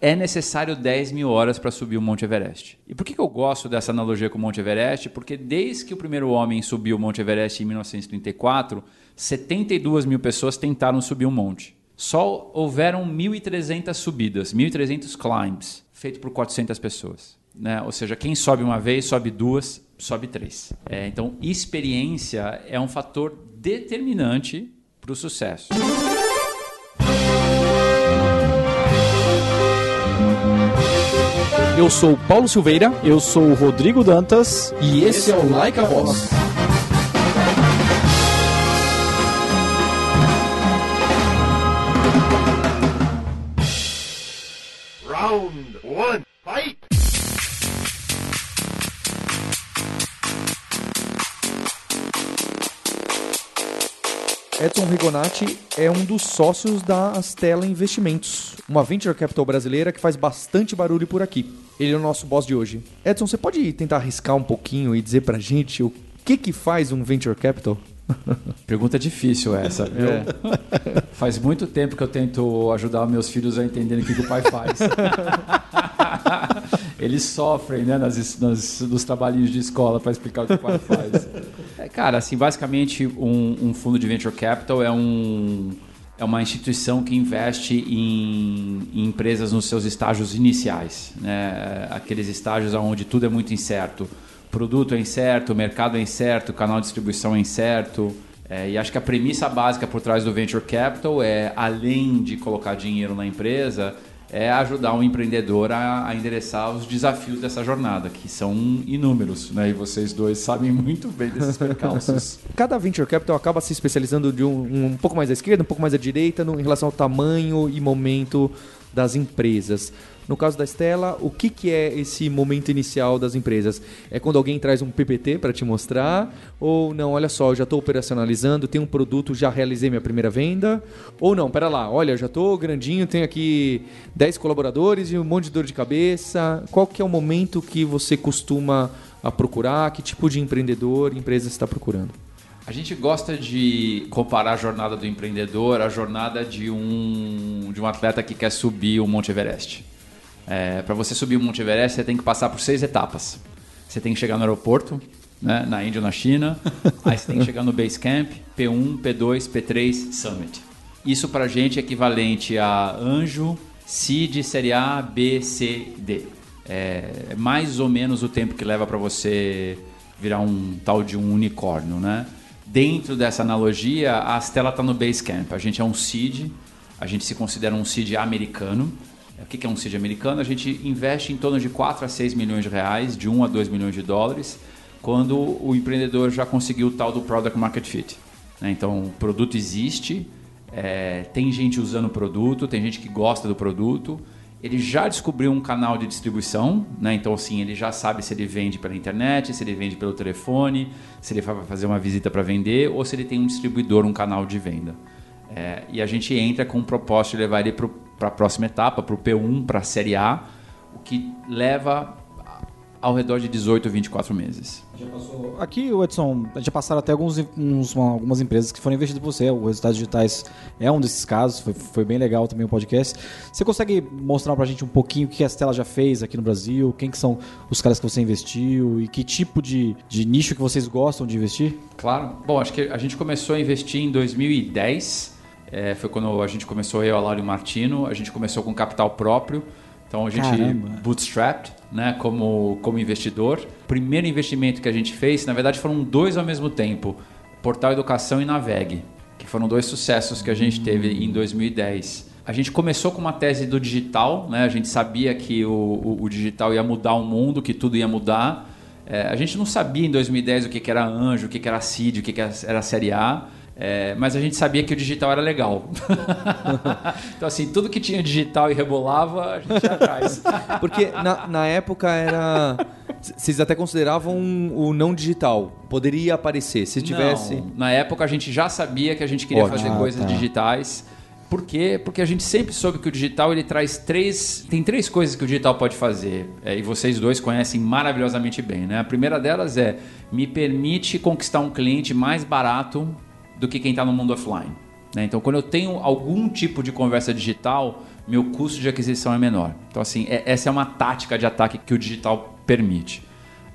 é necessário 10 mil horas para subir o Monte Everest. E por que, que eu gosto dessa analogia com o Monte Everest? Porque desde que o primeiro homem subiu o Monte Everest em 1934, 72 mil pessoas tentaram subir o monte. Só houveram 1.300 subidas, 1.300 climbs, feito por 400 pessoas. Né? Ou seja, quem sobe uma vez, sobe duas, sobe três. É, então, experiência é um fator determinante para o sucesso. Eu sou Paulo Silveira. Eu sou o Rodrigo Dantas. E esse é o Like a Voz. Edson Rigonati é um dos sócios da Astela Investimentos, uma venture capital brasileira que faz bastante barulho por aqui. Ele é o nosso boss de hoje. Edson, você pode tentar arriscar um pouquinho e dizer pra gente o que que faz um venture capital? Pergunta difícil essa, viu? Faz muito tempo que eu tento ajudar meus filhos a entenderem o que, que o pai faz. Eles sofrem né, nas, nas, nos trabalhinhos de escola para explicar o que o pai faz. Cara, assim, basicamente um, um fundo de venture capital é um é uma instituição que investe em, em, empresas nos seus estágios iniciais, né? aqueles estágios onde tudo é muito incerto. Produto é incerto, mercado é incerto, canal de distribuição é incerto. É, e acho que a premissa básica por trás do venture capital é, além de colocar dinheiro na empresa, é ajudar um empreendedor a, a, endereçar os desafios dessa jornada, que são inúmeros, né? E vocês dois sabem muito bem desses percalços. Cada venture capital acaba se especializando de um, um pouco mais à esquerda, um pouco mais à direita, no, em relação ao tamanho e momento das empresas. No caso da Estela, o que, que é esse momento inicial das empresas? É quando alguém traz um PPT para te mostrar? Ou não, olha só, eu já estou operacionalizando, tenho um produto, já realizei minha primeira venda? Ou não, pera lá, olha, já estou grandinho, tenho aqui 10 colaboradores e um monte de dor de cabeça. Qual que é o momento que você costuma a procurar? Que tipo de empreendedor, empresa está procurando? A gente gosta de comparar a jornada do empreendedor à jornada de um, de um atleta que quer subir o Monte Everest. É, para você subir o Monte Everest, você tem que passar por seis etapas. Você tem que chegar no aeroporto, né, na Índia ou na China. aí você tem que chegar no Base Camp, P1, P2, P3, Summit. Isso para a gente é equivalente a Anjo, CID, Série A, B, C, D. É mais ou menos o tempo que leva para você virar um tal de um unicórnio, né? Dentro dessa analogia, a Stella está no Base Camp. A gente é um seed, a gente se considera um seed americano. O que é um seed americano? A gente investe em torno de 4 a 6 milhões de reais, de 1 a 2 milhões de dólares, quando o empreendedor já conseguiu o tal do Product Market Fit. Né? Então, o produto existe, é, tem gente usando o produto, tem gente que gosta do produto, ele já descobriu um canal de distribuição, né? então assim, ele já sabe se ele vende pela internet, se ele vende pelo telefone, se ele vai fazer uma visita para vender ou se ele tem um distribuidor, um canal de venda. É, e a gente entra com o propósito de levar ele para para a próxima etapa, para o P1, para a Série A, o que leva ao redor de 18 ou 24 meses. Aqui, Edson, já passaram até alguns, uns, algumas empresas que foram investidas por você. O Resultados Digitais é um desses casos, foi, foi bem legal também o podcast. Você consegue mostrar para a gente um pouquinho o que a Stella já fez aqui no Brasil? Quem que são os caras que você investiu e que tipo de, de nicho que vocês gostam de investir? Claro. Bom, acho que a gente começou a investir em 2010 é, foi quando a gente começou, eu, Alário Martino, a gente começou com capital próprio. Então a gente Caramba. bootstrapped, né, como, como investidor. Primeiro investimento que a gente fez, na verdade foram dois ao mesmo tempo: Portal Educação e Naveg, que foram dois sucessos que a gente teve em 2010. A gente começou com uma tese do digital, né? A gente sabia que o, o, o digital ia mudar o mundo, que tudo ia mudar. É, a gente não sabia em 2010 o que, que era anjo, o que, que era CID, o que, que era a série A. É, mas a gente sabia que o digital era legal. então, assim, tudo que tinha digital e rebolava, a gente ia atrás. Porque na, na época era. Vocês até consideravam o não digital. Poderia aparecer, se tivesse. Não, na época a gente já sabia que a gente queria Ótimo. fazer coisas ah, tá. digitais. Por quê? Porque a gente sempre soube que o digital ele traz três. Tem três coisas que o digital pode fazer. É, e vocês dois conhecem maravilhosamente bem. Né? A primeira delas é me permite conquistar um cliente mais barato do que quem está no mundo offline. Né? Então, quando eu tenho algum tipo de conversa digital, meu custo de aquisição é menor. Então, assim, é- essa é uma tática de ataque que o digital permite.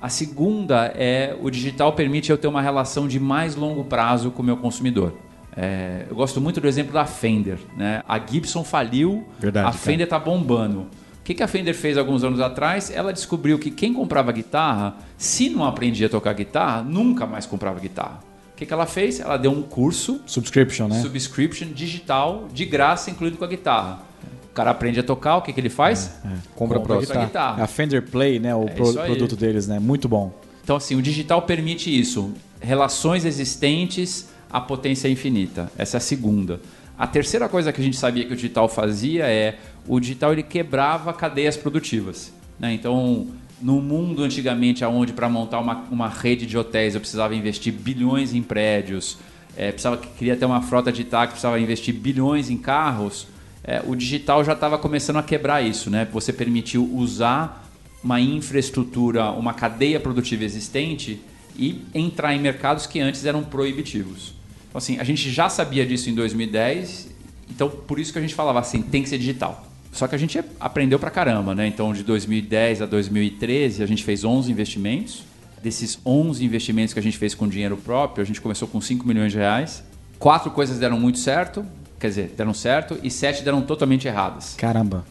A segunda é o digital permite eu ter uma relação de mais longo prazo com o meu consumidor. É, eu gosto muito do exemplo da Fender. Né? A Gibson faliu, Verdade, a. Fender está bombando. O que, que a Fender fez alguns anos atrás? Ela descobriu que quem comprava guitarra, se não aprendia a tocar guitarra, nunca mais comprava guitarra. O que, que ela fez? Ela deu um curso Subscription, né? subscription digital de graça, incluído com a guitarra. O cara aprende a tocar, o que, que ele faz? Compra a Compra próxima. a guitarra. É a Fender Play, né? O É pro- produto deles, né? Muito bom. Então, assim, o digital permite isso. Relações existentes à potência infinita. Essa é a segunda. A terceira coisa que a gente sabia que o digital fazia é o digital ele quebrava cadeias produtivas. né? Então, no mundo antigamente, onde para montar uma, uma rede de hotéis eu precisava investir bilhões em prédios, é, precisava, queria ter uma frota de táxi, precisava investir bilhões em carros, é, o digital já estava começando a quebrar isso. Né? Você permitiu usar uma infraestrutura, uma cadeia produtiva existente e entrar em mercados que antes eram proibitivos. Então, assim, a gente já sabia disso em 2010, então por isso que a gente falava assim, tem que ser digital. Só que a gente aprendeu pra caramba, né? Então, de 2010 a 2013, a gente fez 11 investimentos. Desses 11 investimentos que a gente fez com dinheiro próprio, a gente começou com 5 milhões de reais. Quatro coisas deram muito certo, quer dizer, deram certo, e sete deram totalmente erradas. Caramba.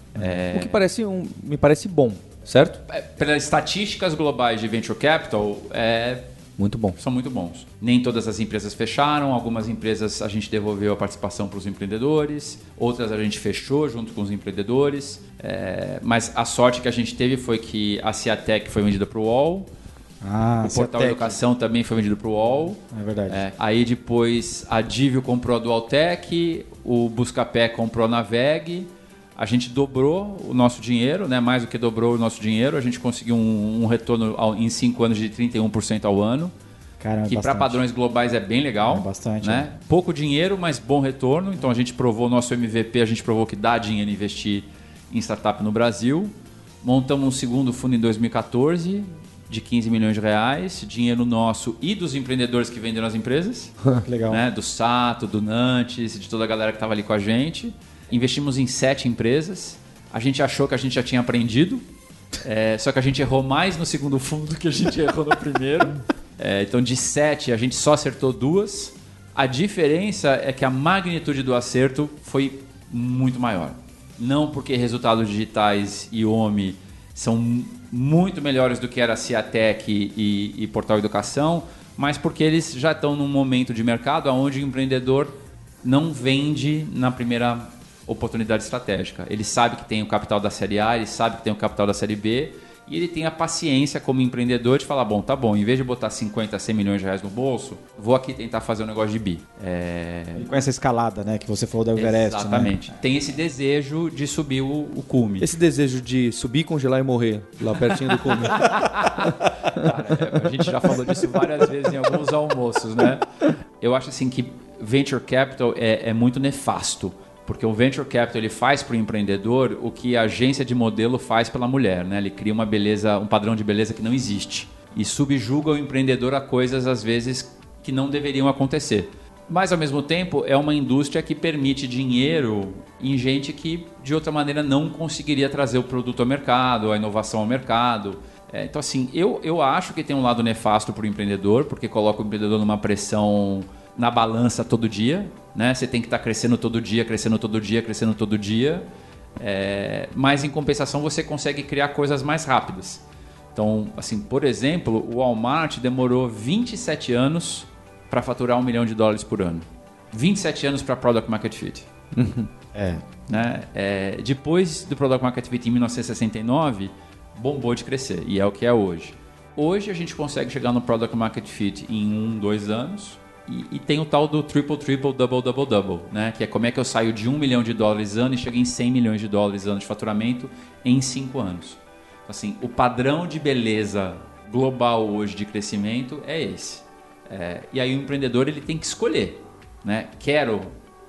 O que parece um, me parece bom, certo? É, Pelas estatísticas globais de venture capital, é, Muito bom. são muito bons. Nem todas as empresas fecharam, algumas empresas a gente devolveu a participação para os empreendedores, outras a gente fechou junto com os empreendedores. É, mas a sorte que a gente teve foi que a Ciatec foi vendida para o UOL, Ah, o Portal Ciatec. Educação também foi vendido para o UOL. É verdade. É, aí depois a Divio comprou a Dualtec, o Buscapé comprou a Naveg. A gente dobrou o nosso dinheiro, né? mais do que dobrou o nosso dinheiro. A gente conseguiu um, um retorno ao- em 5 anos de 31% ao ano. Caramba, que para padrões globais é bem legal. É bastante, Né? Pouco dinheiro, mas bom retorno. Então a gente provou o nosso MVP, a gente provou que dá dinheiro investir em startup no Brasil. Montamos um segundo fundo em 2014 de 15 milhões de reais, dinheiro nosso e dos empreendedores que venderam as empresas Legal. né, do Sato, do Nantes, de toda a galera que estava ali com a gente. Investimos em sete empresas. A gente achou que a gente já tinha aprendido, é, só que a gente errou mais no segundo fundo do que a gente errou no primeiro. É, então, de sete, a gente só acertou duas. A diferença é que a magnitude do acerto foi muito maior. Não porque resultados digitais e OMI são mu- muito melhores do que era Ciatec e, e Portal Educação, mas porque eles já estão num momento de mercado onde o empreendedor não vende na primeira oportunidade estratégica. Ele sabe que tem o capital da série A, ele sabe que tem o capital da série B e ele tem a paciência como empreendedor de falar, bom, tá bom, em vez de botar 50, 100 milhões de reais no bolso, vou aqui tentar fazer um negócio de bi. É, E com essa escalada, né? Que você falou da Everest. Exatamente. Tem esse desejo de subir o, o cume. Esse desejo de subir, congelar e morrer lá pertinho do cume. É, a gente já falou disso várias vezes em alguns almoços, né? Eu acho assim que venture capital é, é muito nefasto. Porque o venture capital ele faz para o empreendedor o que a agência de modelo faz pela mulher, né? Ele cria uma beleza, um padrão de beleza que não existe e subjuga o empreendedor a coisas às vezes que não deveriam acontecer. Mas ao mesmo tempo é uma indústria que permite dinheiro em gente que de outra maneira não conseguiria trazer o produto ao mercado, a inovação ao mercado. É, então assim, eu, eu acho que tem um lado nefasto para o empreendedor, porque coloca o empreendedor numa pressão na balança todo dia, né? Você tem que estar crescendo todo dia, crescendo todo dia, crescendo todo dia. É, mas em compensação você consegue criar coisas mais rápidas. Então, assim, por exemplo, o Walmart demorou 27 anos para faturar um milhão de dólares por ano. 27 anos para Product Market Fit. É. Né? É, depois do Product Market Fit em 1969, bombou de crescer e é o que é hoje. Hoje a gente consegue chegar no Product Market Fit em um, dois anos e, e tem o tal do triple, triple, double, double, double, né? que é como é que eu saio de um milhão de dólares ano e chego em 100 milhões de dólares ano de faturamento em cinco anos. Então, assim, o padrão de beleza global hoje de crescimento é esse. É, e aí o empreendedor ele tem que escolher, né? Quero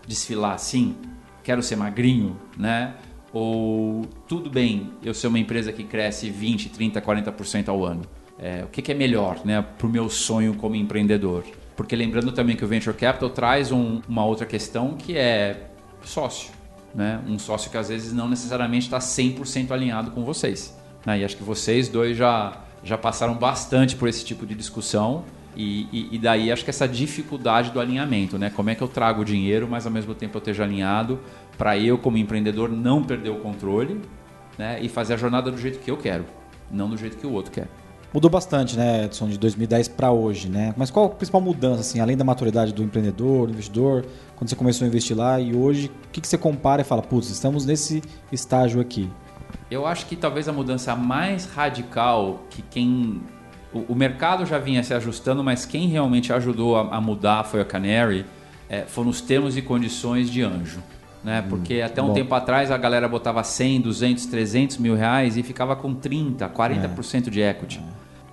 desfilar assim, quero ser magrinho, né? Ou tudo bem, eu ser uma empresa que cresce 20, 30, 40% ao ano. É, o que, que é melhor, né, para o meu sonho como empreendedor? Porque lembrando também que o venture capital traz um- uma outra questão que é sócio. né? Um sócio que às vezes não necessariamente está 100% alinhado com vocês. Né? E acho que vocês dois já, já passaram bastante por esse tipo de discussão. E, e, e, daí acho que essa dificuldade do alinhamento, né? Como é que eu trago o dinheiro, mas ao mesmo tempo eu esteja alinhado para eu, como empreendedor, não perder o controle né? e fazer a jornada do jeito que eu quero, não do jeito que o outro quer. Mudou bastante, né, Edson, de 2010 para hoje, né? Mas qual a principal mudança, assim, além da maturidade do empreendedor, do investidor, quando você começou a investir lá e hoje, o que, que você compara e fala, putz, estamos nesse estágio aqui? Eu acho que talvez a mudança mais radical que quem o, o mercado já vinha se ajustando, mas quem realmente ajudou a, a mudar foi a Canary, é, foram os termos e condições de anjo. Né? Hum, Porque até um bom. tempo atrás a galera botava 100, 200, 300 mil reais e ficava com 30, 40% é. de equity.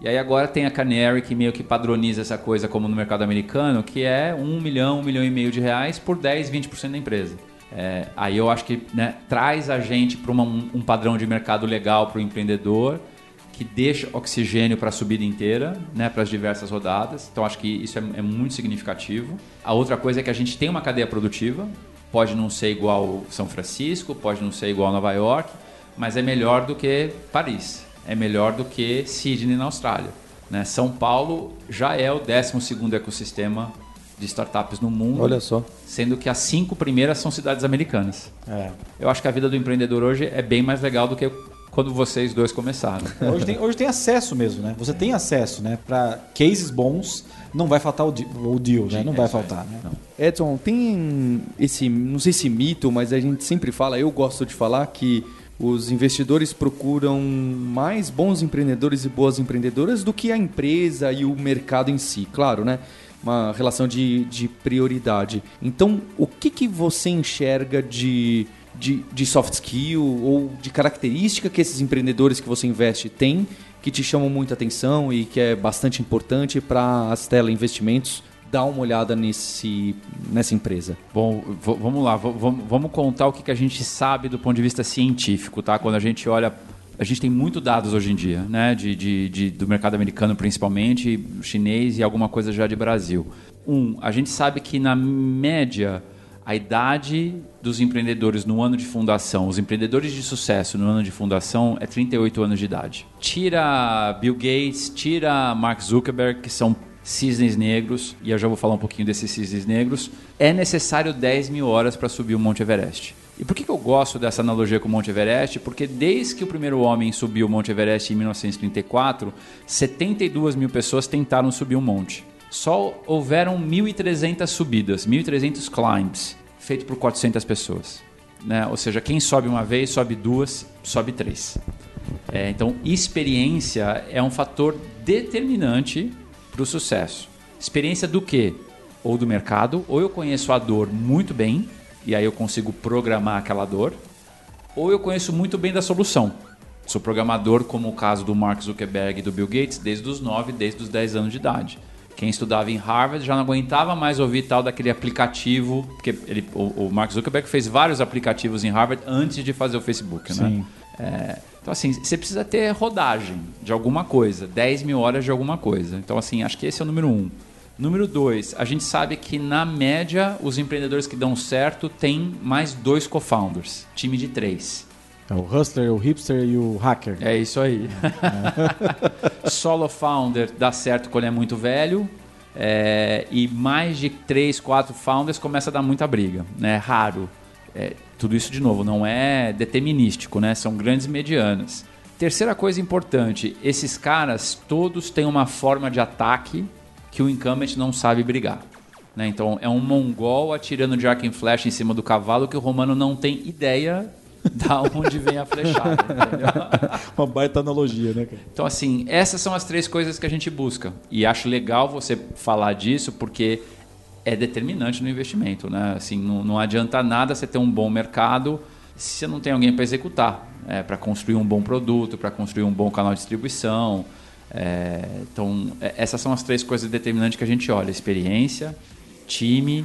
E aí agora tem a Canary que meio que padroniza essa coisa como no mercado americano, que é 1 milhão, 1 milhão e meio de reais por 10, 20% da empresa. É, aí eu acho que né, traz a gente para um, um padrão de mercado legal para o empreendedor que deixa oxigênio para a subida inteira, né, para as diversas rodadas. Então acho que isso é, é, muito significativo. A outra coisa é que a gente tem uma cadeia produtiva. Pode não ser igual São Francisco, pode não ser igual Nova York, mas é melhor do que Paris. É melhor do que Sydney na Austrália. Né? São Paulo já é o 12 segundo ecossistema de startups no mundo. Olha só. Sendo que as cinco primeiras são cidades americanas. É. Eu acho que a vida do empreendedor hoje é bem mais legal do que quando vocês dois começaram. Hoje tem, hoje tem acesso mesmo, né? Você tem acesso, né? Para cases bons, não vai faltar o, o deal, né? Não vai faltar, né? Não. Edson, tem esse, não sei se mito, mas a gente sempre fala, eu gosto de falar que os investidores procuram mais bons empreendedores e boas empreendedoras do que a empresa e o mercado em si, claro, né? Uma relação de, de prioridade. Então, o que, que você enxerga de de, de soft skill ou de característica que esses empreendedores que você investe têm que te chamam muita atenção e que é bastante importante para as Stella Investimentos dar uma olhada nesse, nessa empresa? Bom, vamos lá, vamos contar o que a gente sabe do ponto de vista científico, tá? Quando a gente olha a gente tem muito dados hoje em dia, né? De, de, de, do mercado americano principalmente, chinês e alguma coisa já de Brasil. Um, a gente sabe que na média a idade dos empreendedores no ano de fundação, os empreendedores de sucesso no ano de fundação é 38 anos de idade. Tira Bill Gates, tira Mark Zuckerberg, que são cisnes negros, e eu já vou falar um pouquinho desses cisnes negros, é necessário 10 mil horas para subir o Monte Everest. E por que, que eu gosto dessa analogia com o Monte Everest? Porque desde que o primeiro homem subiu o Monte Everest em 1934, 72 mil pessoas tentaram subir o monte só houveram 1.300 subidas, 1.300 climbs, feito por 400 pessoas. Né? Ou seja, quem sobe uma vez, sobe duas, sobe três. É, então, experiência é um fator determinante para o sucesso. Experiência do quê? Ou do mercado, ou eu conheço a dor muito bem, e aí eu consigo programar aquela dor, ou eu conheço muito bem da solução. Sou programador, como o caso do Mark Zuckerberg e do Bill Gates, desde os 9, desde os 10 anos de idade. Quem estudava em Harvard já não aguentava mais ouvir tal daquele aplicativo, porque ele, o, o Mark Zuckerberg fez vários aplicativos em Harvard antes de fazer o Facebook, né? Sim. É, então, assim, você precisa ter rodagem de alguma coisa, 10 mil horas de alguma coisa. Então, assim, acho que esse é o número um. Número dois, a gente sabe que, na média, os empreendedores que dão certo têm mais dois co-founders, time de três. É o hustler, o hipster e o hacker. É isso aí. É. Solo founder dá certo quando é muito velho. É, e mais de três, quatro founders começa a dar muita briga. Né? Raro. É, tudo isso, de novo, não é determinístico, né? são grandes medianas. Terceira coisa importante: esses caras todos têm uma forma de ataque que o incumbent não sabe brigar. Né? Então, é um mongol atirando de arco e flecha em cima do cavalo que o romano não tem ideia da onde vem a flechada. Uma baita analogia, né? Cara? Então, assim, essas são as três coisas que a gente busca. E acho legal você falar disso, porque é determinante no investimento, né? Assim, não, não adianta nada você ter um bom mercado se você não tem alguém para executar, é, para construir um bom produto, para construir um bom canal de distribuição. É, então, é, essas são as três coisas determinantes que a gente olha: experiência, time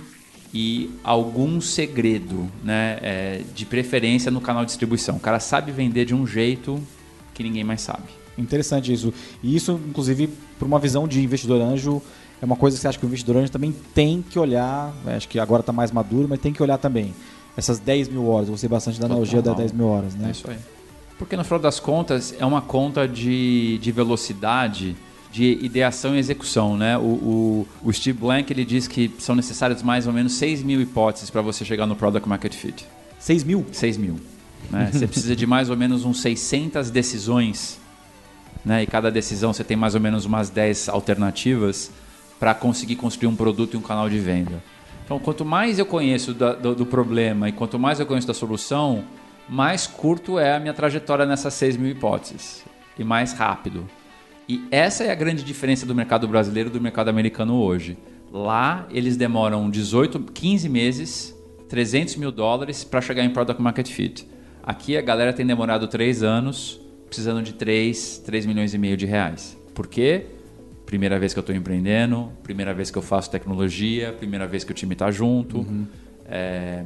e algum segredo, né? É, de preferência no canal de distribuição. O cara sabe vender de um jeito que ninguém mais sabe. Interessante isso. E isso, inclusive, por uma visão de investidor anjo, é uma coisa que você acha que o investidor também tem que olhar. Né? Acho que agora está mais maduro, mas tem que olhar também. essas 10 mil horas. Eu gostei bastante da analogia das Total. 10 mil horas, né? É isso aí. Porque no final das contas é uma conta de, de velocidade, de ideação e execução, né? O, o, o Steve Blank ele diz que são necessárias mais ou menos 6 mil hipóteses para você chegar no Product Market Fit. 6 mil? 6 mil. Né? Você precisa de mais ou menos uns 600 decisões, né? e cada decisão você tem mais ou menos umas 10 alternativas para conseguir construir um produto e um canal de venda. Então, quanto mais eu conheço da- do, do problema e quanto mais eu conheço da solução, mais curto é a minha trajetória nessas 6 mil hipóteses e mais rápido. E essa é a grande diferença do mercado brasileiro do mercado americano hoje. Lá, eles demoram 18, 15 meses, 300 mil dólares para chegar em Product Market Fit. Aqui, a galera tem demorado 3 anos, precisando de 3, 3 milhões e meio de reais. Por quê? Primeira vez que eu estou empreendendo, primeira vez que eu faço tecnologia, primeira vez que o time está junto. É,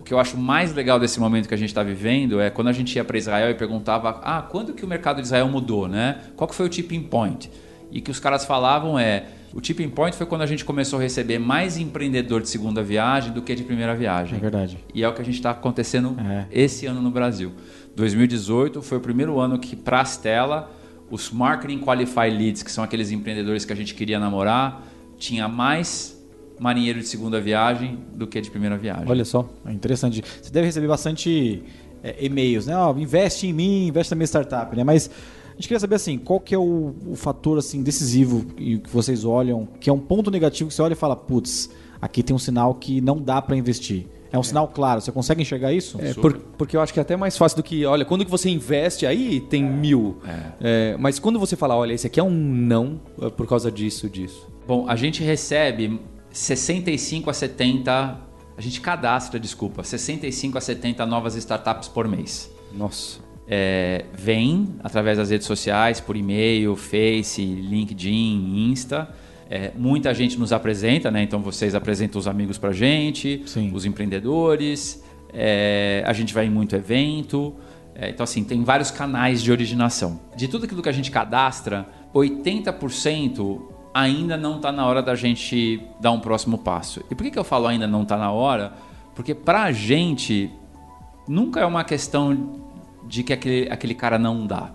o que eu acho mais legal desse momento que a gente está vivendo é quando a gente ia para Israel e perguntava ah, quando que o mercado de Israel mudou, né? Qual que foi o tipping point? E que os caras falavam é o tipping point foi quando a gente começou a receber mais empreendedor de segunda viagem do que de primeira viagem. É verdade. E é o que a gente está acontecendo É. esse ano no Brasil. 2018 foi o primeiro ano que, para a Stella, os Marketing Qualified Leads, que são aqueles empreendedores que a gente queria namorar, tinha mais marinheiro de segunda viagem do que de primeira viagem. Olha só, é interessante. Você deve receber bastante é, e-mails, né? Ó, investe em mim, investe na minha startup, né? Mas a gente queria saber assim, qual que é o, o fator assim decisivo que vocês olham, que é um ponto negativo que você olha e fala, putz, aqui tem um sinal que não dá para investir. É um sinal claro. Você consegue enxergar isso? É, por- porque eu acho que é até mais fácil do que, olha, quando que você investe, aí tem mil. É, mas quando você fala, olha, esse aqui é um não é por causa disso, disso. Bom, a gente recebe 65 a 70, a gente cadastra, desculpa, 65 a 70 novas startups por mês. Nossa. É, vem através das redes sociais, por e-mail, Face, LinkedIn, Insta. É, muita gente nos apresenta, né? Então vocês apresentam os amigos pra gente, Sim. os empreendedores. é, a gente vai em muito evento. É, então, assim, tem vários canais de originação. De tudo aquilo que a gente cadastra, 80% ainda não está na hora da gente dar um próximo passo. E por que, que eu falo ainda não está na hora? Porque pra gente nunca é uma questão de que aquele, aquele cara não dá.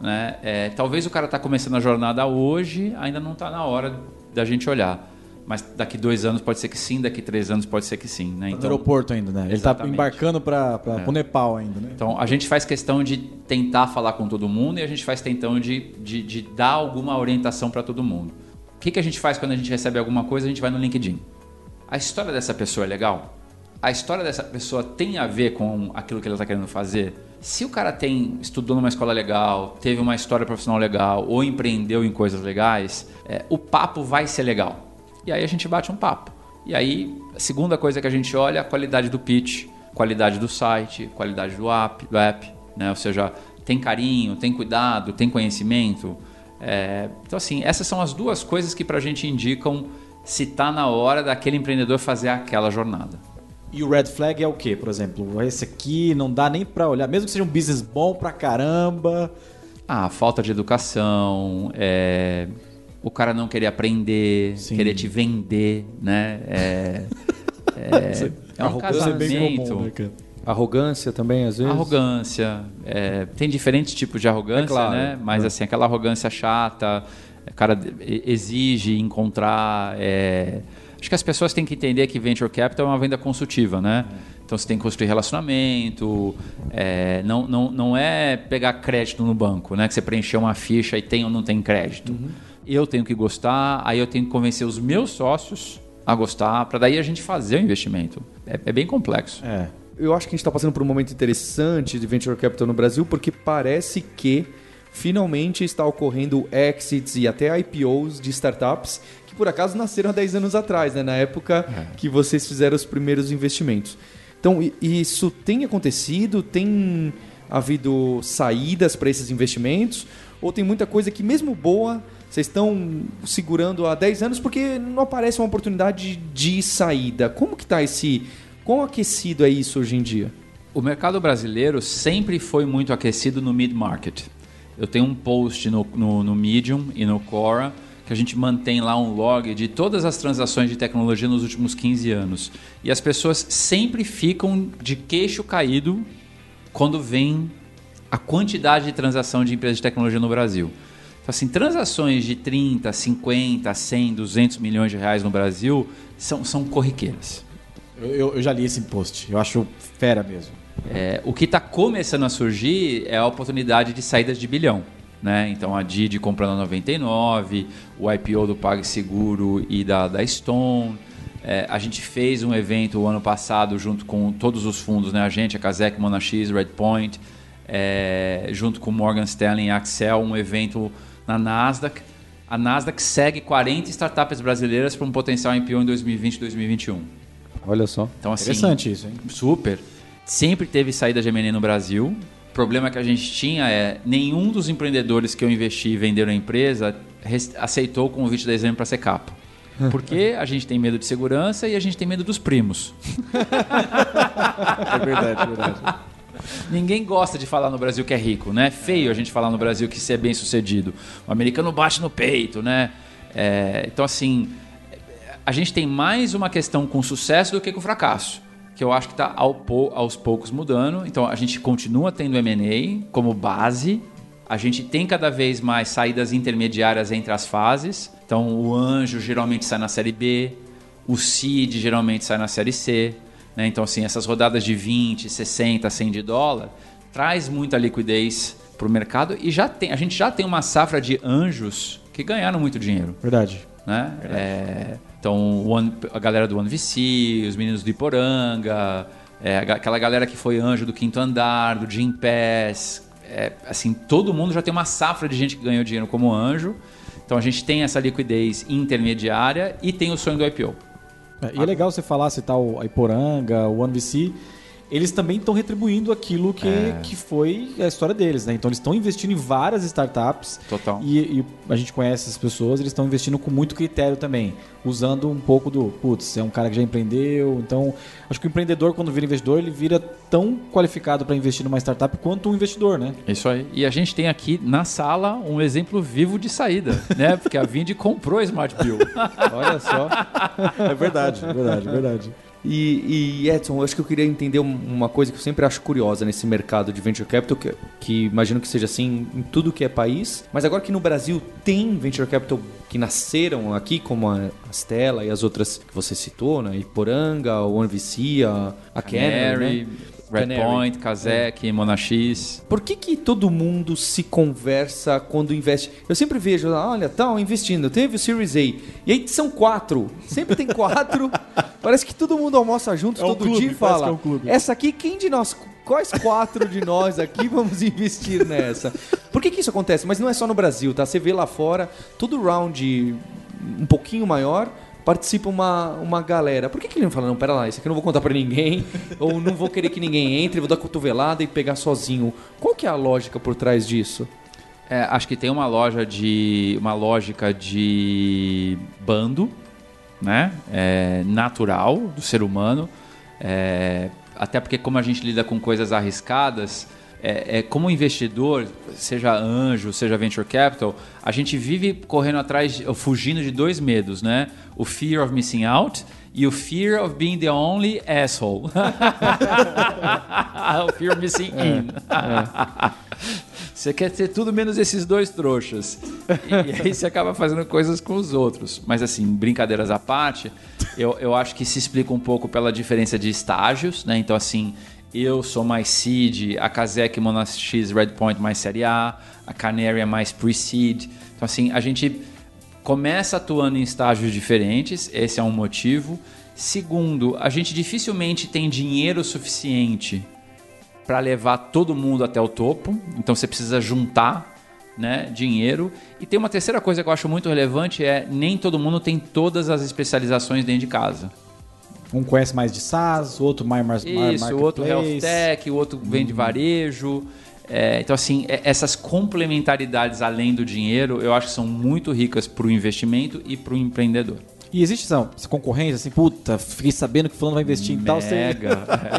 Né? É, talvez o cara está começando a jornada hoje, ainda não está na hora da gente olhar. Mas daqui dois anos pode ser que sim, daqui três anos pode ser que sim. Né? Tá no Então, aeroporto ainda, né? Ele tá Exatamente. embarcando para o Nepal ainda, né? então a gente faz questão de tentar falar com todo mundo e a gente faz questão de, de, de dar alguma orientação para todo mundo. O que, que a gente faz quando a gente recebe alguma coisa? A gente vai no LinkedIn. A história dessa pessoa é legal? A história dessa pessoa tem a ver com aquilo que ela está querendo fazer? Se o cara tem estudou numa escola legal, teve uma história profissional legal ou empreendeu em coisas legais, é, o papo vai ser legal. E aí a gente bate um papo. E aí, a segunda coisa que a gente olha é a qualidade do pitch, qualidade do site, qualidade do app, do app né? ou seja, tem carinho, tem cuidado, tem conhecimento. É, então, assim, essas são as duas coisas que pra gente indicam se tá na hora daquele empreendedor fazer aquela jornada. E o red flag é o quê, por exemplo? Esse aqui não dá nem pra olhar, mesmo que seja um business bom pra caramba. Ah, falta de educação, é, o cara não querer aprender, Sim. querer te vender, né? É, é, é um Arrogância é bem casamento. comum, né, cara? Arrogância também, às vezes. Arrogância. é, tem diferentes tipos de arrogância, É claro, né? Mas é. assim, aquela arrogância chata, o cara exige encontrar. Acho que as pessoas têm que entender que venture capital é uma venda consultiva, né? Então você tem que construir relacionamento. é, não, não, não é pegar crédito no banco, né? Que você preencheu uma ficha e tem ou não tem crédito. Eu tenho que gostar, aí eu tenho que convencer os meus sócios a gostar, para daí a gente fazer o investimento. É, é bem complexo. É. Eu acho que a gente está passando por um momento interessante de venture capital no Brasil, porque parece que finalmente está ocorrendo exits e até IPOs de startups que por acaso nasceram há 10 anos atrás, né? na época que vocês fizeram os primeiros investimentos. Então, isso tem acontecido? Tem havido saídas para esses investimentos? Ou tem muita coisa que, mesmo boa, vocês estão segurando há 10 anos porque não aparece uma oportunidade de saída? Como que está esse... Quão aquecido é isso hoje em dia? O mercado brasileiro sempre foi muito aquecido no mid-market. Eu tenho um post no, no, no Medium e no Quora que a gente mantém lá um log de todas as transações de tecnologia nos últimos 15 anos. E as pessoas sempre ficam de queixo caído quando vem a quantidade de transação de empresas de tecnologia no Brasil. Então, assim, transações de 30, 50, 100, 200 milhões de reais no Brasil são, são corriqueiras. Eu, eu- eu já li esse post. Eu acho fera mesmo. É, o que está começando a surgir é a oportunidade de saídas de bilhão. Né? Então a Didi comprando a 99, o IPO do PagSeguro e da, da Stone. É, a gente fez um evento o ano passado junto com todos os fundos, né? a gente, a Kazek, Monax, Redpoint, é, junto com Morgan Stanley e Axel, um evento na Nasdaq. A Nasdaq segue 40 startups brasileiras para um potencial IPO em 2020 e 2021. Olha só. Então, assim, Interessante isso, hein? Super. Sempre teve saída de M&A no Brasil. O problema que a gente tinha é nenhum dos empreendedores que eu investi e venderam a empresa res- aceitou o convite da Exame para ser capa. Porque a gente tem medo de segurança e a gente tem medo dos primos. É verdade, é verdade. Ninguém gosta de falar no Brasil que é rico, né? É feio a gente falar no Brasil que você é bem sucedido. O americano bate no peito, né? É, então, assim, a gente tem mais uma questão com sucesso do que com fracasso. Que eu acho que está ao pou- aos poucos mudando. Então, a gente continua tendo M&A como base. A gente tem cada vez mais saídas intermediárias entre as fases. Então, o anjo geralmente sai na série B. O seed geralmente sai na série C. né? Então, assim, essas rodadas de 20, 60, 100 de dólar traz muita liquidez para o mercado. E já tem, a gente já tem uma safra de anjos que ganharam muito dinheiro Verdade. Né? É, então, One- a galera do One VC, os meninos do Iporanga, é, aquela galera que foi anjo do Quinto Andar, do Jim Pass, é, assim, todo mundo já tem uma safra de gente que ganhou dinheiro como anjo. Então, a gente tem essa liquidez intermediária e tem o sonho do IPO. É, e é legal você falar, citar o a Iporanga, o OneVC. Eles também estão retribuindo aquilo que, que foi a história deles, né? Então eles estão investindo em várias startups. Total. E, e a gente conhece essas pessoas, eles estão investindo com muito critério também. Usando um pouco do, putz, é um cara que já empreendeu. Então, acho que o empreendedor, quando vira investidor, ele vira tão qualificado para investir numa startup quanto um investidor, né? Isso aí. E a gente tem aqui na sala um exemplo vivo de saída, né? Porque a Vind comprou a Smart Bill. Olha só. É verdade, é verdade, é verdade. E, e, Edson, eu acho que eu queria entender um- uma coisa que eu sempre acho curiosa nesse mercado de venture capital, que, que imagino que seja assim em tudo que é país. Mas agora que no Brasil tem venture capital que nasceram aqui, como a Stella e as outras que você citou, né? Iporanga, o OneVC, a, a Canary, né? Redpoint, Kazek, Monax. Por que, que todo mundo se conversa quando investe? Eu sempre vejo, olha, tal, investindo, teve o Series A. E aí são quatro. Sempre tem quatro. Parece que todo mundo almoça junto É um todo clube, dia e fala: que é um clube. essa aqui, quem de nós, quais quatro de nós aqui vamos investir nessa? Por que, que isso acontece? Mas não é só no Brasil, tá? Você vê lá fora, todo round um pouquinho maior participa uma, uma galera. Por que, que ele não fala, não, pera lá, isso aqui eu não vou contar pra ninguém, ou não vou querer que ninguém entre, vou dar cotovelada e pegar sozinho. Qual que é a lógica por trás disso? É, acho que tem uma loja de. uma lógica de bando, né? É, natural do ser humano. É, até porque como a gente lida com coisas arriscadas, é, é, como investidor, seja anjo, seja venture capital, a gente vive correndo atrás, ou fugindo de dois medos, né? O fear of missing out e o fear of being the only asshole. o fear of missing in. Você quer ter tudo menos esses dois trouxas. E, aí você acaba fazendo coisas com os outros. Mas assim, brincadeiras à parte, eu, eu acho que se explica um pouco pela diferença de estágios, né? Então assim, eu sou mais seed, a Kazek Monax Redpoint mais série A, a Canary é mais pre-seed. Então assim, a gente começa atuando em estágios diferentes, esse é um motivo. Segundo, a gente dificilmente tem dinheiro suficiente para levar todo mundo até o topo. Então você precisa juntar né, dinheiro. E tem uma terceira coisa que eu acho muito relevante é nem todo mundo tem todas as especializações dentro de casa. Um conhece mais de SaaS, o outro mais, mais Isso, o outro health tech, o outro vende varejo. É, então, assim, é- essas complementaridades além do dinheiro, eu acho que são muito ricas para o investimento e para o empreendedor. E existe essa, essa concorrência, assim, puta, fiquei sabendo que fulano vai investir em tal. Você...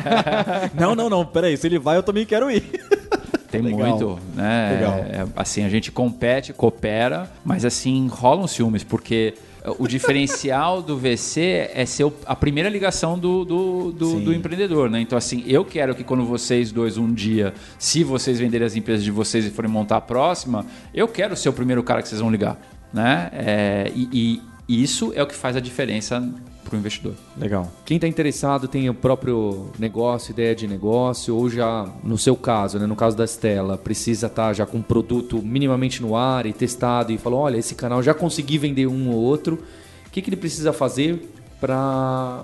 Não, não, não, peraí, se ele vai, eu também quero ir. Tem Legal. muito, né? Legal. É, assim, a gente compete, coopera, mas assim, rolam ciúmes, porque o diferencial do VC é ser a primeira ligação do, do, do, do empreendedor, né? Então, assim, eu quero que quando vocês dois, um dia, se vocês venderem as empresas de vocês e forem montar a próxima, eu quero ser o primeiro cara que vocês vão ligar, né? É, e, e isso é o que faz a diferença para o investidor. Legal. Quem está interessado tem o próprio negócio, ideia de negócio, ou já, no seu caso, né, no caso da Estela, precisa estar já com um produto minimamente no ar e testado e falou, olha, esse canal já consegui vender um ou outro. O que, que ele precisa fazer para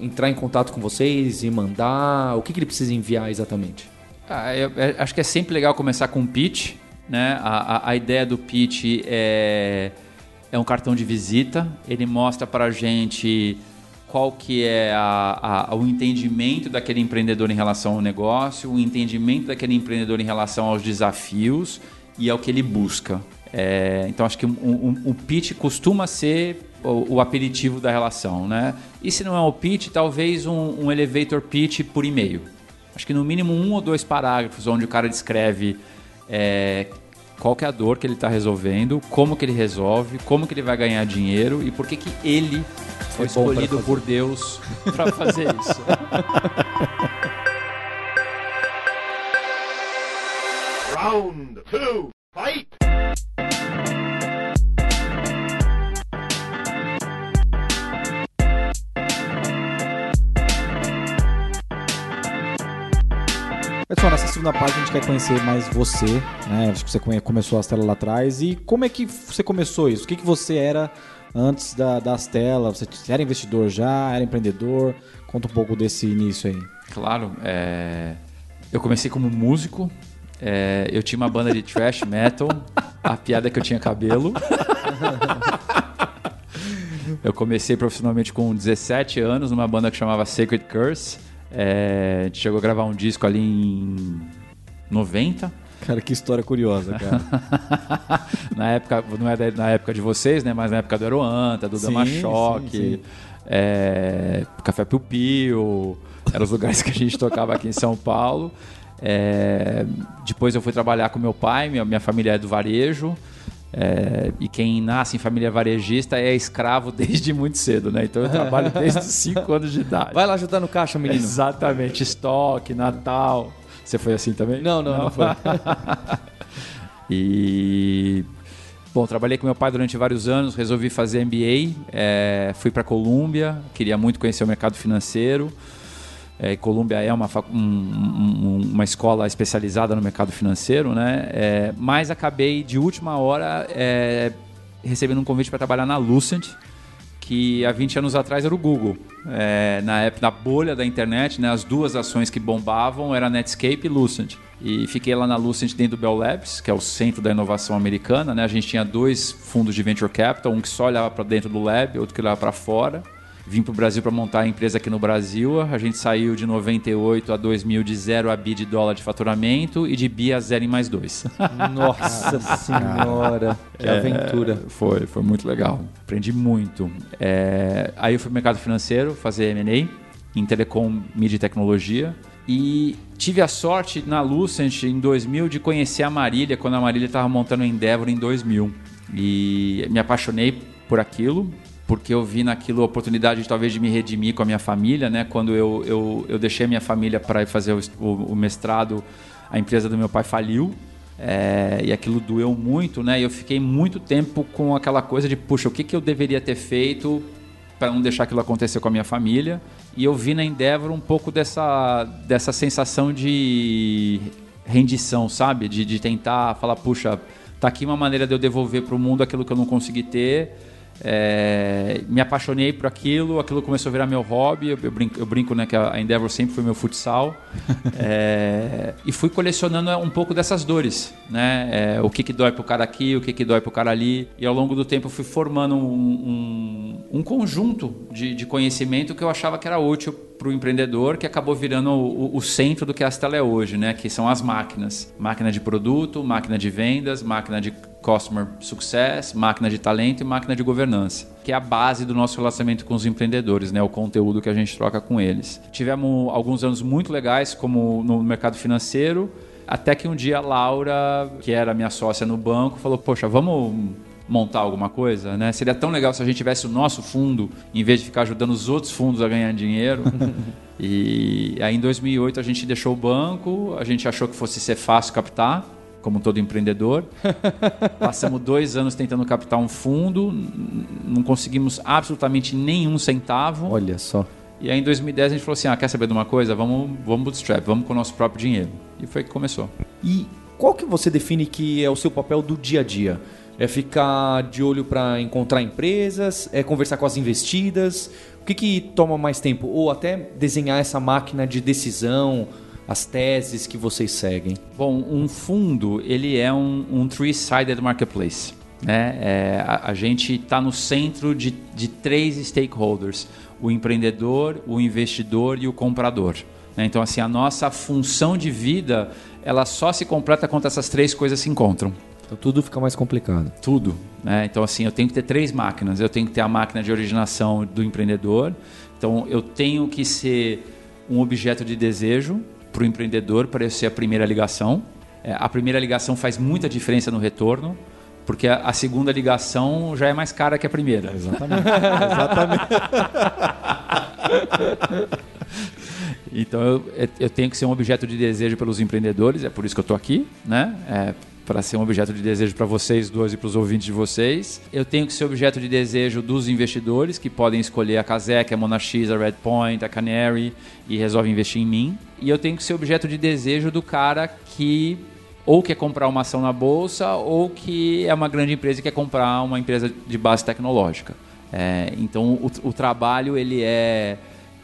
entrar em contato com vocês e mandar? O que, que ele precisa enviar exatamente? Ah, eu- eu acho que é sempre legal começar com um pitch, né? A, a- a ideia do pitch é, é um cartão de visita. Ele mostra para a gente qual que é a- a- o entendimento daquele empreendedor em relação ao negócio, o entendimento daquele empreendedor em relação aos desafios e ao que ele busca. É, então acho que um, um- um pitch costuma ser o, o aperitivo da relação, né? E se não é o pitch, talvez um, um elevator pitch por e-mail. Acho que no mínimo um ou dois parágrafos onde o cara descreve é, qual que é a dor que ele está resolvendo, como que ele resolve, como que ele vai ganhar dinheiro e por que, que ele foi pra escolhido por Deus para fazer isso. segunda parte a gente quer conhecer mais você, né? Acho que você começou a Astela lá atrás. E como é que você começou isso? O que, que você era antes da, da Astela? Você era investidor já? Era empreendedor? Conta um pouco desse início aí. Claro, é, eu comecei como músico. é, eu tinha uma banda de thrash metal. A piada é que eu tinha cabelo. Eu comecei profissionalmente com 17 anos numa banda que chamava Sacred Curse. É, a gente chegou a gravar um disco ali em 90. Cara, que história curiosa, cara. na época, não é da- na época de vocês, né? Mas na época do Aeroanta, do Dama Choque, é, Café Piu Piu, eram os lugares que a gente tocava aqui em São Paulo. É, depois eu fui trabalhar com meu pai, minha, minha família é do varejo. é, e quem nasce em família varejista é escravo desde muito cedo, né? Então eu trabalho desde os 5 anos de idade. Vai lá ajudar no caixa, menino. Exatamente, estoque, Natal. Você foi assim também? Não, não, não foi. E bom, trabalhei com meu pai durante vários anos, resolvi fazer MBA, é, fui para Colômbia, queria muito conhecer o mercado financeiro. É, Colômbia é uma, um- um- uma escola especializada no mercado financeiro, né? É, mas acabei de última hora é, recebendo um convite para trabalhar na Lucent, que há 20 anos atrás era o Google. É, na época da bolha da internet, né, as duas ações que bombavam era Netscape e Lucent. E fiquei lá na Lucent dentro do Bell Labs, que é o centro da inovação americana. Né? A gente tinha dois fundos de venture capital, um que só olhava para dentro do lab, outro que olhava para fora. Vim para o Brasil para montar a empresa aqui no Brasil. A gente saiu de 98 a 2000 de 0 a bi de dólar de faturamento e de bi a zero em mais dois. Nossa senhora, que aventura. É, foi, foi muito legal. Aprendi muito. É, aí eu fui pro mercado financeiro fazer M&A em telecom, mídia e tecnologia. E tive a sorte na Lucent em 2000 de conhecer a Marília quando a Marília estava montando o Endeavor em 2000. E me apaixonei por aquilo, porque eu vi naquilo a oportunidade de talvez de me redimir com a minha família, né? Quando eu, eu, eu deixei minha família para ir fazer o, o- o mestrado, a empresa do meu pai faliu. É, e aquilo doeu muito, né? E eu fiquei muito tempo com aquela coisa de, puxa, o que, que eu deveria ter feito para não deixar aquilo acontecer com a minha família? E eu vi na Endeavor um pouco dessa, dessa sensação de rendição, sabe? De, de tentar falar, puxa, tá aqui uma maneira de eu devolver para o mundo aquilo que eu não consegui ter. É, me apaixonei por aquilo, aquilo começou a virar meu hobby. Eu, eu brinco, eu brinco, né, que a Endeavor sempre foi meu futsal. É, e fui colecionando um pouco dessas dores, né? É, o que, que dói pro cara aqui, o que, que dói pro cara ali. E ao longo do tempo eu fui formando um, um, um conjunto de, de conhecimento que eu achava que era útil para o empreendedor, que acabou virando o, o centro do que a Astela é hoje, né? Que são as máquinas. Máquina de produto, máquina de vendas, máquina de customer success, máquina de talento e máquina de governança, que é a base do nosso relacionamento com os empreendedores, né? O conteúdo que a gente troca com eles. Tivemos alguns anos muito legais, como no mercado financeiro. Até que um dia a Laura, que era minha sócia no banco, falou: Poxa, vamos montar alguma coisa, né? Seria tão legal se a gente tivesse o nosso fundo, em vez de ficar ajudando os outros fundos a ganhar dinheiro. e aí em 2008 a gente deixou o banco, a gente achou que fosse ser fácil captar, como todo empreendedor. Passamos dois anos tentando captar um fundo, não conseguimos absolutamente nenhum centavo. Olha só. E aí em 2010 a gente falou assim: ah, quer saber de uma coisa? Vamos, vamos bootstrap, vamos com o nosso próprio dinheiro. E foi que começou. E qual que você define que é o seu papel do dia a dia? É ficar de olho para encontrar empresas? É conversar com as investidas? O que, que toma mais tempo? Ou até desenhar essa máquina de decisão, as teses que vocês seguem? Bom, um fundo ele é um, um three-sided marketplace. Né? É, a, a gente está no centro de, de três stakeholders: o empreendedor, o investidor e o comprador. né? Então, assim, a nossa função de vida ela só se completa quando essas três coisas se encontram. Então tudo fica mais complicado. Tudo. Né? Então, assim, eu tenho que ter três máquinas. Eu tenho que ter a máquina de originação do empreendedor. Então, eu tenho que ser um objeto de desejo para o empreendedor para eu ser a primeira ligação. É, a primeira ligação faz muita diferença no retorno, porque a, a segunda ligação já é mais cara que a primeira. Exatamente. Exatamente. Então eu, eu tenho que ser um objeto de desejo pelos empreendedores, é por isso que eu estou aqui, né? É, para ser um objeto de desejo para vocês dois e para os ouvintes de vocês. Eu tenho que ser objeto de desejo dos investidores, que podem escolher a Kazek, a Monax, a Redpoint, a Canary e resolvem investir em mim. E eu tenho que ser objeto de desejo do cara que ou quer comprar uma ação na bolsa ou que é uma grande empresa e quer comprar uma empresa de base tecnológica. É, então o, o trabalho ele é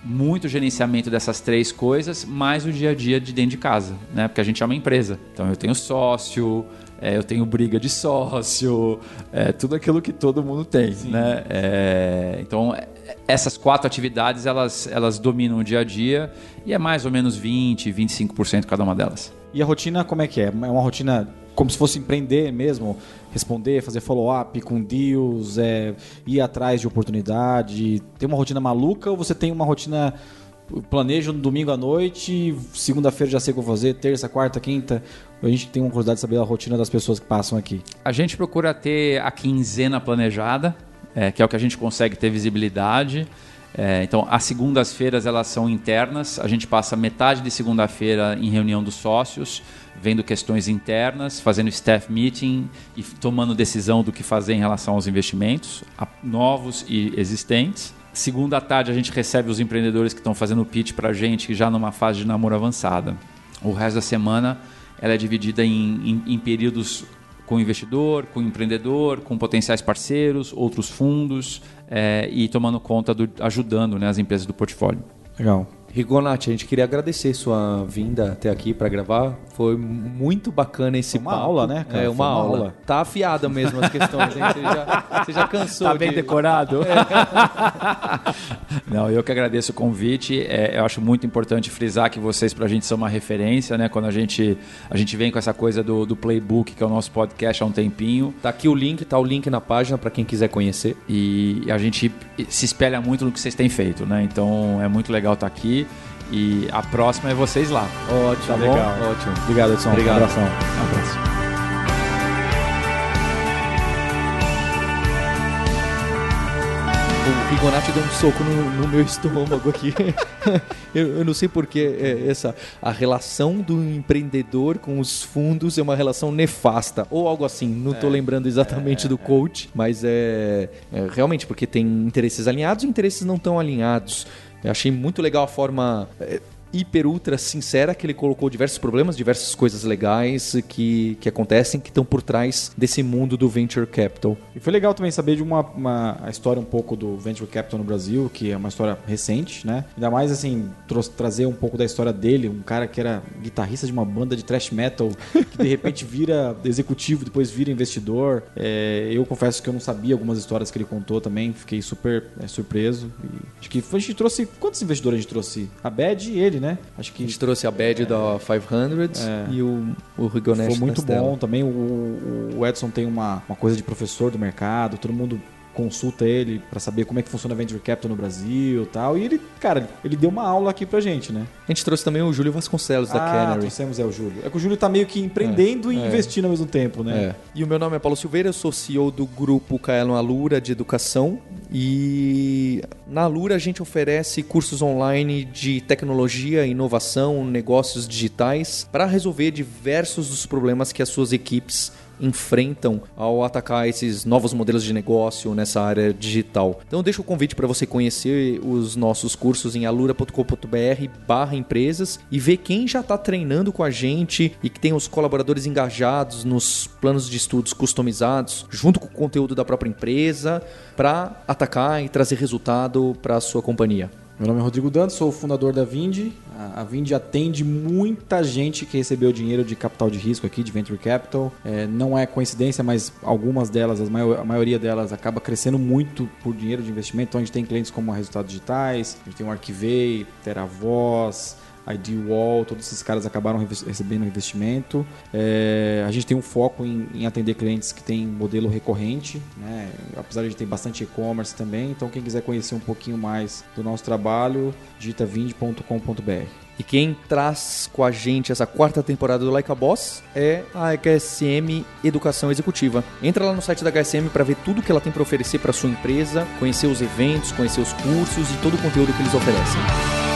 muito gerenciamento dessas três coisas, mais o dia a dia de dentro de casa, né? Porque a gente é uma empresa. Então eu tenho sócio, é, eu tenho briga de sócio, é, tudo aquilo que todo mundo tem, né? É, então é, essas quatro atividades elas, elas dominam o dia a dia e é mais ou menos 20, 25% cada uma delas. E a rotina como é que é? É uma rotina como se fosse empreender mesmo, responder, fazer follow-up com deals, é, ir atrás de oportunidade. Tem uma rotina maluca ou você tem uma rotina eu planejo no domingo à noite, segunda-feira já sei o que vou fazer, terça, quarta, quinta. A gente tem uma curiosidade de saber a rotina das pessoas que passam aqui. A gente procura ter a quinzena planejada, é, que é o que a gente consegue ter visibilidade. É, então, as segundas-feiras elas são internas. A gente passa metade de segunda-feira em reunião dos sócios, vendo questões internas, fazendo staff meeting e tomando decisão do que fazer em relação aos investimentos, novos e existentes. Segunda tarde a gente recebe os empreendedores que estão fazendo pitch para a gente já numa fase de namoro avançada. O resto da semana ela é dividida em, em- em períodos com investidor, com empreendedor, com potenciais parceiros, outros fundos é, e tomando conta, do, ajudando né, as empresas do portfólio. Legal. Rigonati, a gente queria agradecer sua vinda até aqui para gravar. Foi muito bacana esse Uma papo. aula, né, cara? É, uma, uma aula. aula. Tá afiada mesmo as questões, hein? Você já, você já cansou de... decorado? Não, eu que agradeço o convite. É, eu acho muito importante frisar que vocês para a gente são uma referência, né? Quando a gente, a gente vem com essa coisa do, do playbook, que é o nosso podcast há um tempinho. Tá aqui o link, tá o link na página para quem quiser conhecer. E a gente se espelha muito no que vocês têm feito, né? Então é muito legal estar aqui. E a próxima é vocês lá. Ótimo, Tá legal. Ótimo. Obrigado, Edson. Obrigado. Um abração. Um abraço. O Rigonati deu um soco no, no meu estômago aqui. eu, eu não sei porque é, essa a relação do empreendedor com os fundos é uma relação nefasta ou algo assim. Não estou lembrando exatamente do coach, mas é, é realmente porque tem interesses alinhados e interesses não tão alinhados. Eu achei muito legal a forma é, hiper ultra sincera que ele colocou diversos problemas, diversas coisas legais que, que acontecem que estão por trás desse mundo do venture capital. E foi legal também saber de uma, uma a história um pouco do Venture Capital no Brasil, que é uma história recente, né? Ainda mais assim, trazer um pouco da história dele, um cara que era guitarrista de uma banda de thrash metal, que de repente vira executivo, depois vira investidor. É, eu confesso que eu não sabia algumas histórias que ele contou também, fiquei super é, surpreso. E acho que a gente trouxe. Quantos investidores a gente trouxe? A Bad e ele, né? Acho A que gente trouxe a badge da 500 É. e o, o Rigonetti foi muito bom também. O, o Edson tem uma, uma coisa de professor do mercado, todo mundo consulta ele para saber como é que funciona a Venture Capital no Brasil e tal. E ele, cara, ele deu uma aula aqui pra gente, né? A gente trouxe também o Júlio Vasconcelos da ah, Canary. trouxemos é o Júlio. É que o Júlio tá meio que empreendendo e é. investindo ao mesmo tempo, né? É. E o meu nome é Paulo Silveira, eu sou CEO do grupo Kaelon Alura de Educação e na Alura a gente oferece cursos online de tecnologia, inovação, negócios digitais para resolver diversos dos problemas que as suas equipes enfrentam ao atacar esses novos modelos de negócio nessa área digital. Então deixo o convite para você conhecer os nossos cursos em alura.com.br barra empresas e ver quem já está treinando com a gente e que tem os colaboradores engajados nos planos de estudos customizados, junto com o conteúdo da própria empresa, para atacar e trazer resultado para a sua companhia. Meu nome é Rodrigo Dantas, sou o fundador da Vindi. A Vindi atende muita gente que recebeu dinheiro de capital de risco aqui, de Venture Capital. É, não é coincidência, mas algumas delas, a maioria delas, acaba crescendo muito por dinheiro de investimento. Então a gente tem clientes como Resultados Digitais, a gente tem o Arquivei, Teravoz, ID Wall, todos esses caras acabaram recebendo investimento. É, a gente tem um foco em, em, atender clientes que têm modelo recorrente, né? apesar de ter bastante e-commerce também. Então, quem quiser conhecer um pouquinho mais do nosso trabalho, digita vind.com.br. E quem traz com a gente essa quarta temporada do Like a Boss é a HSM Educação Executiva. Entra lá no site da HSM para ver tudo que ela tem para oferecer para sua empresa, conhecer os eventos, conhecer os cursos e todo o conteúdo que eles oferecem.